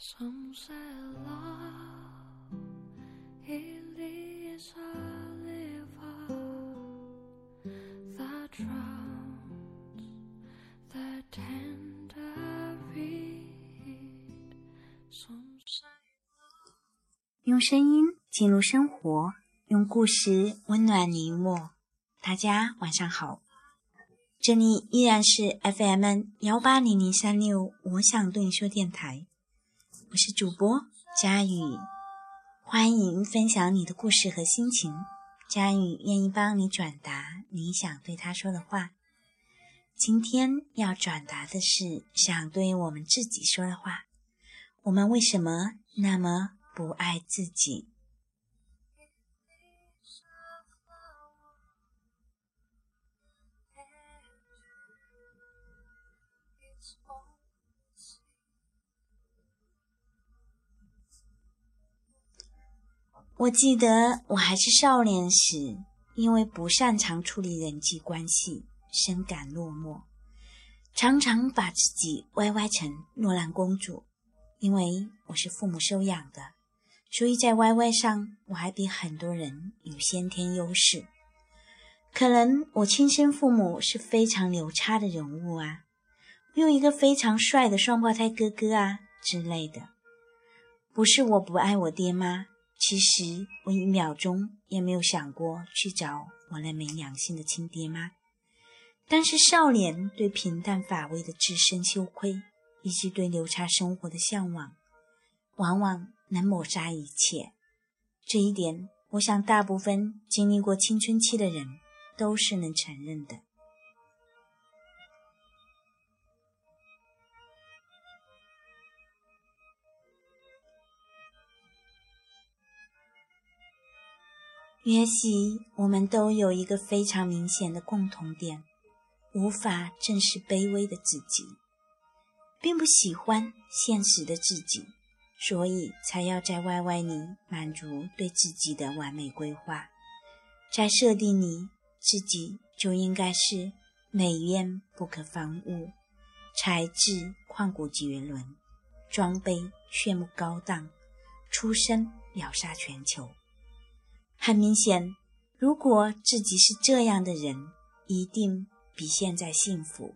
Some say love it is a river that drowns the tender reed. Some say 用声音进入生活，用故事温暖你我。大家晚上好，这里依然是 FM 幺八零零三六，我想对你说电台，我是主播佳宇，欢迎分享你的故事和心情，佳宇愿意帮你转达你想对他说的话。今天要转达的是想对我们自己说的话。我们为什么那么不爱自己？我记得我还是少年时，因为不擅长处理人际关系，深感落寞，常常把自己歪歪成诺兰公主。因为我是父母收养的，所以在歪歪上我还比很多人有先天优势。可能我亲生父母是非常牛叉的人物啊，我有一个非常帅的双胞胎哥哥啊之类的。不是我不爱我爹妈。其实我一秒钟也没有想过去找我那没良心的亲爹妈，但是少年对平淡乏味的自身羞愧，以及对流差生活的向往，往往能抹杀一切。这一点，我想大部分经历过青春期的人都是能承认的。也许我们都有一个非常明显的共同点：无法正视卑微的自己，并不喜欢现实的自己，所以才要在 YY 里满足对自己的完美规划。在设定里，自己就应该是美艳不可方物，才智旷古绝伦，装备炫目高档，出身秒杀全球。很明显，如果自己是这样的人，一定比现在幸福，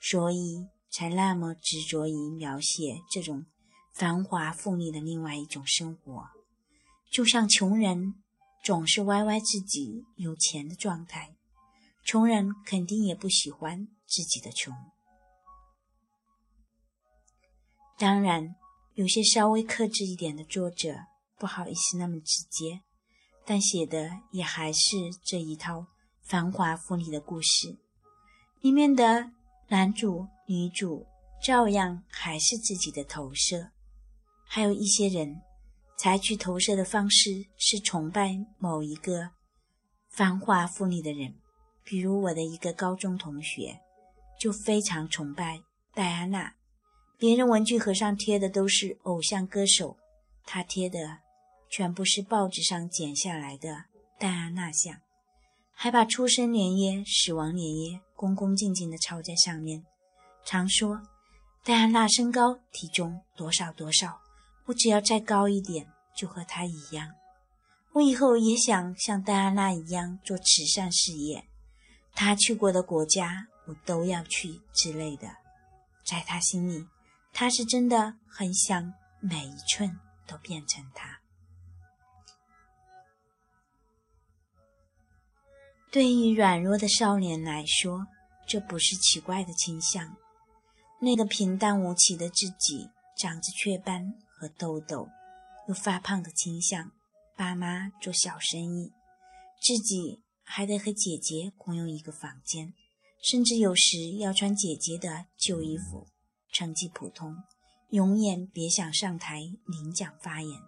所以才那么执着于描写这种繁华富丽的另外一种生活。就像穷人总是歪歪自己有钱的状态，穷人肯定也不喜欢自己的穷。当然，有些稍微克制一点的作者不好意思那么直接。但写的也还是这一套繁华富丽的故事，里面的男主女主照样还是自己的投射，还有一些人采取投射的方式是崇拜某一个繁华富丽的人，比如我的一个高中同学就非常崇拜戴安娜，别人文具盒上贴的都是偶像歌手，他贴的。全部是报纸上剪下来的戴安娜像，还把出生年月、死亡年月恭恭敬敬地抄在上面。常说戴安娜身高体重多少多少，我只要再高一点就和她一样。我以后也想像戴安娜一样做慈善事业，她去过的国家我都要去之类的。在他心里，他是真的很想每一寸都变成她。对于软弱的少年来说，这不是奇怪的倾向。那个平淡无奇的自己，长着雀斑和痘痘，有发胖的倾向。爸妈做小生意，自己还得和姐姐共用一个房间，甚至有时要穿姐姐的旧衣服。成绩普通，永远别想上台领奖发言。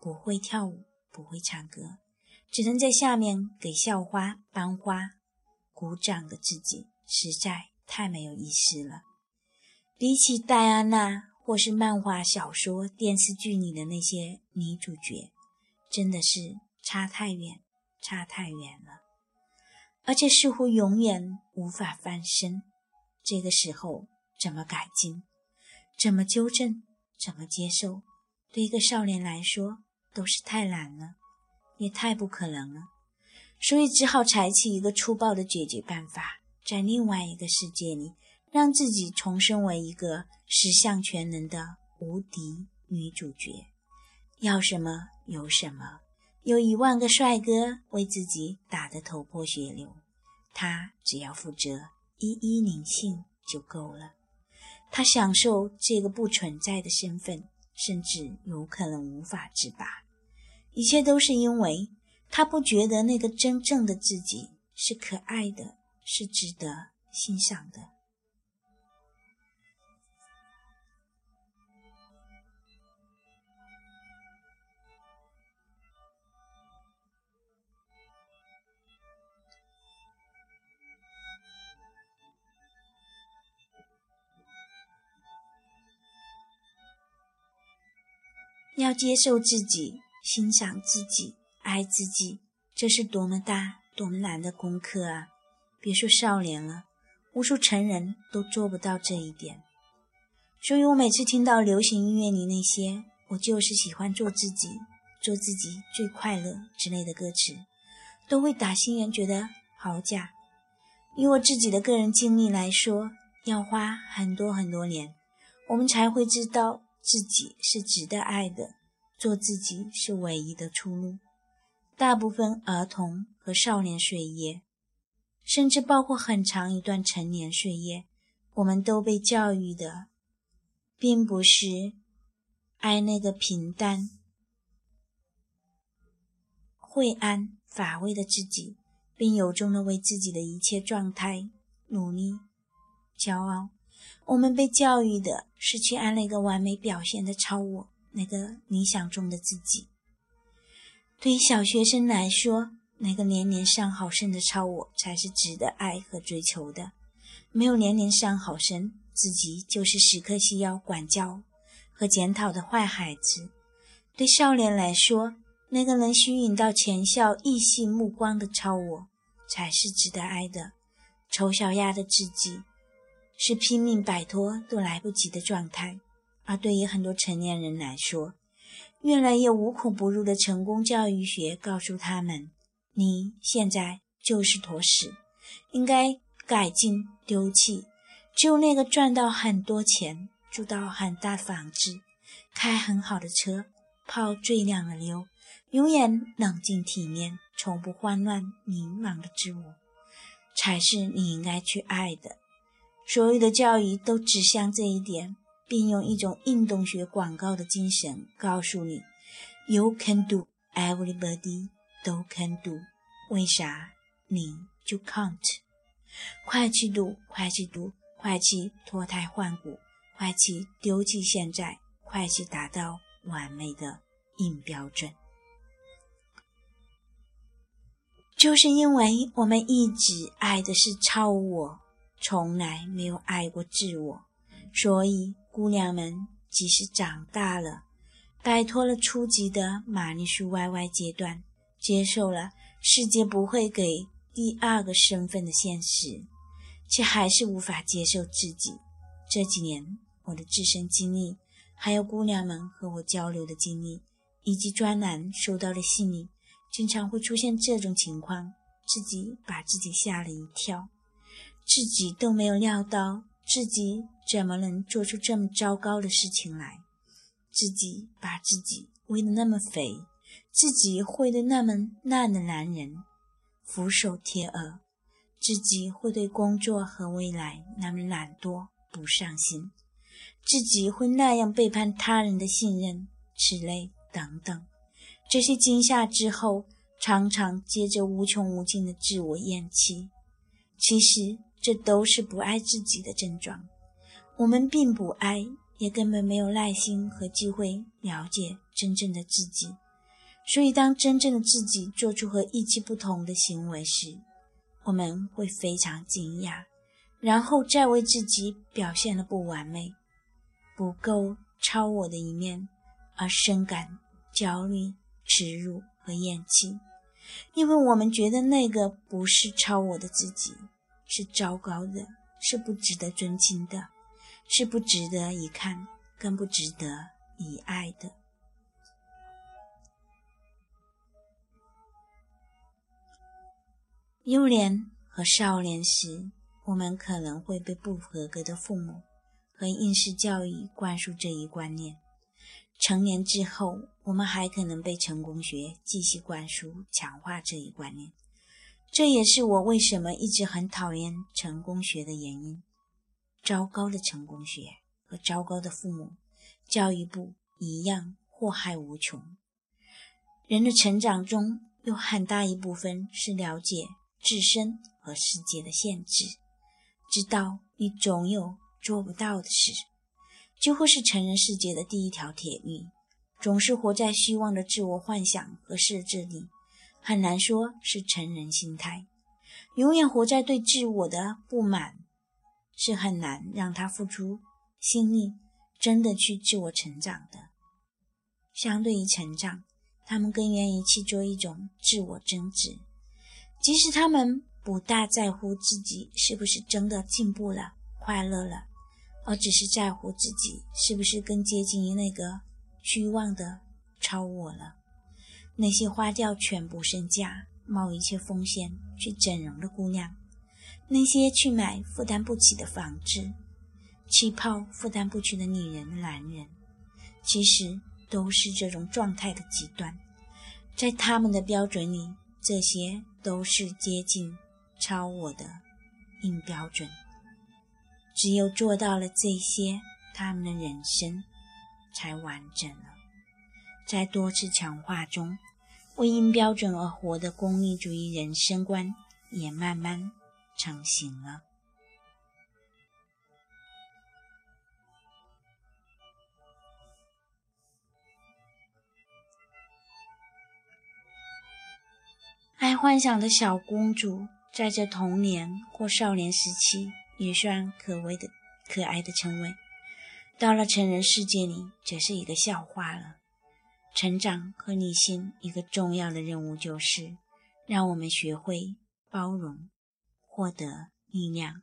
不会跳舞，不会唱歌。只能在下面给校花班花鼓掌的自己，实在太没有意思了。比起戴安娜或是漫画、小说、电视剧里的那些女主角，真的是差太远，差太远了。而且似乎永远无法翻身。这个时候怎么改进？怎么纠正？怎么接受？对一个少年来说，都是太难了，也太不可能了。所以只好采取一个粗暴的解决办法，在另外一个世界里，让自己重生为一个十项全能的无敌女主角，要什么有什么，有一万个帅哥为自己打得头破血流，她只要负责一一灵性就够了。她享受这个不存在的身份，甚至有可能无法自拔。一切都是因为。他不觉得那个真正的自己是可爱的，是值得欣赏的。要接受自己，欣赏自己。爱自己，这是多么大、多么难的功课啊！别说少年了，无数成人都做不到这一点。所以我每次听到流行音乐里那些“我就是喜欢做自己，做自己最快乐”之类的歌词，都会打心眼觉得好假。以我自己的个人经历来说，要花很多很多年，我们才会知道自己是值得爱的，做自己是唯一的出路。大部分儿童和少年岁月，甚至包括很长一段成年岁月，我们都被教育的，并不是爱那个平淡、晦暗、乏味的自己，并由衷的为自己的一切状态努力、骄傲。我们被教育的是去爱那个完美表现的超我，那个理想中的自己。对于小学生来说，那个年年上好生的超我才是值得爱和追求的。没有年年上好生，自己就是时刻需要管教和检讨的坏孩子。对少年来说，那个能吸引到全校异性目光的超我才是值得爱的。丑小鸭的自己是拼命摆脱都来不及的状态。而对于很多成年人来说，越来越无孔不入的成功教育学告诉他们：你现在就是坨屎，应该改进丢弃。只有那个赚到很多钱、住到很大房子、开很好的车、泡最靓的妞、永远冷静体面、从不慌乱迷茫的自我，才是你应该去爱的。所有的教育都指向这一点。并用一种运动学广告的精神告诉你：“You can do, everybody do can do。”为啥你就 can't？快去读，快去读，快去脱胎换骨，快去丢弃现在，快去达到完美的硬标准。就是因为我们一直爱的是超我，从来没有爱过自我，所以。姑娘们，即使长大了，摆脱了初级的玛丽苏 YY 阶段，接受了世界不会给第二个身份的现实，却还是无法接受自己。这几年，我的自身经历，还有姑娘们和我交流的经历，以及专栏收到的信里，经常会出现这种情况，自己把自己吓了一跳，自己都没有料到。自己怎么能做出这么糟糕的事情来？自己把自己喂得那么肥，自己会对那么烂的男人俯首帖耳，自己会对工作和未来那么懒惰不上心，自己会那样背叛他人的信任，此类等等。这些惊吓之后，常常接着无穷无尽的自我厌弃。其实。这都是不爱自己的症状。我们并不爱，也根本没有耐心和机会了解真正的自己。所以，当真正的自己做出和意气不同的行为时，我们会非常惊讶，然后再为自己表现的不完美、不够超我的一面而深感焦虑、耻辱和厌弃，因为我们觉得那个不是超我的自己。是糟糕的，是不值得尊敬的，是不值得一看、更不值得以爱的。幼年和少年时，我们可能会被不合格的父母和应试教育灌输这一观念；成年之后，我们还可能被成功学继续灌输、强化这一观念。这也是我为什么一直很讨厌成功学的原因。糟糕的成功学和糟糕的父母、教育部一样祸害无穷。人的成长中有很大一部分是了解。自身和世界的限制，知道你总有做不到的事，几乎是成人世界的第一条铁律。总是活在虚妄的自我幻想和设置里，很难说是成人心态。永远活在对自我的不满，是很难让他付出心力，真的去自我成长的。相对于成长，他们更愿意去做一种自我增值。即使他们不大在乎自己是不是真的进步了、快乐了，而只是在乎自己是不是更接近于那个虚妄的超我了。那些花掉全部身价、冒一切风险去整容的姑娘，那些去买负担不起的房子、去泡负担不起的女人男人，其实都是这种状态的极端。在他们的标准里，这些。都是接近超我的硬标准。只有做到了这些，他们的人生才完整了。在多次强化中，为硬标准而活的功利主义人生观也慢慢成型了。爱幻想的小公主，在这童年或少年时期也算可谓的可爱的称谓。到了成人世界里，则是一个笑话了。成长和理性一个重要的任务，就是让我们学会包容，获得力量。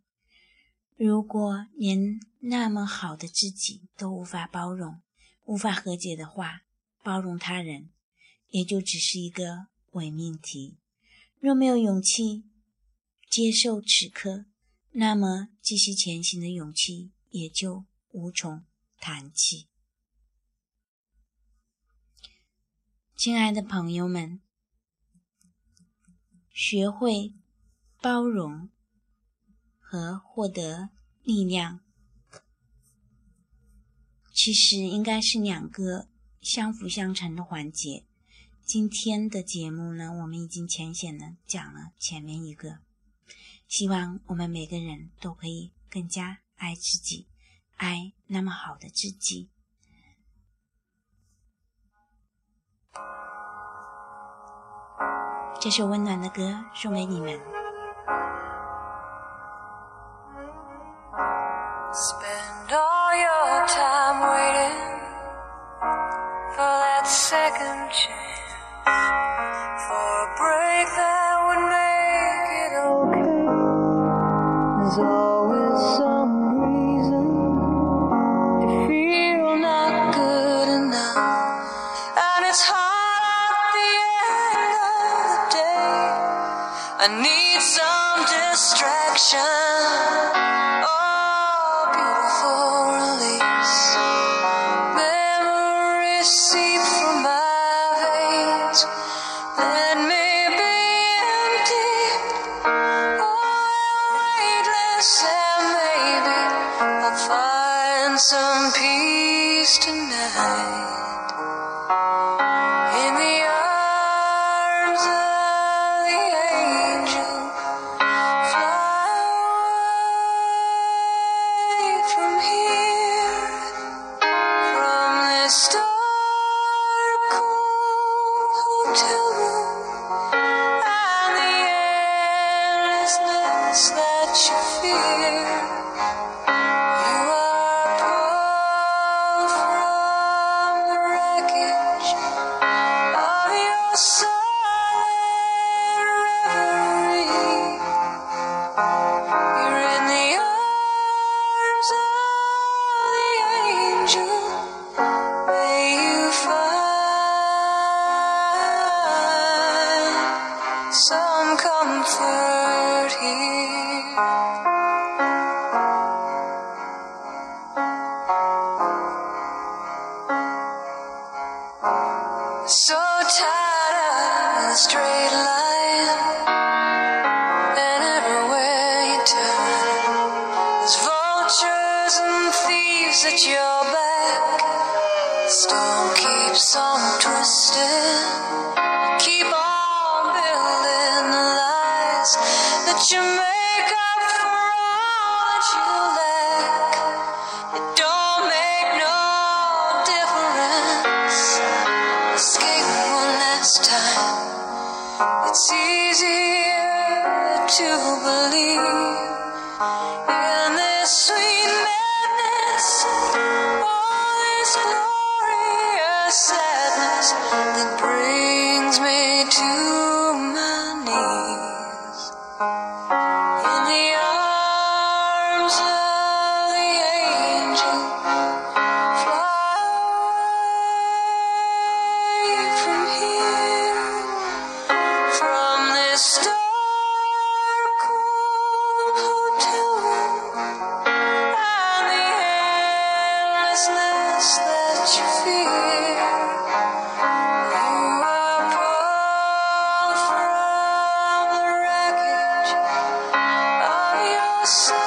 如果连那么好的自己都无法包容、无法和解的话，包容他人，也就只是一个伪命题。若没有勇气接受此刻，那么继续前行的勇气也就无从谈起。亲爱的朋友们，学会包容和获得力量，其实应该是两个相辅相成的环节。今天的节目呢，我们已经浅显的讲了前面一个，希望我们每个人都可以更加爱自己，爱那么好的自己。这首温暖的歌送给你们。I need some distraction. Oh, some at your back. Storm keeps on twisting. Keep on building the lies that you make up for all that you lack. It don't make no difference. Escape one last time. It's easier to believe. do us.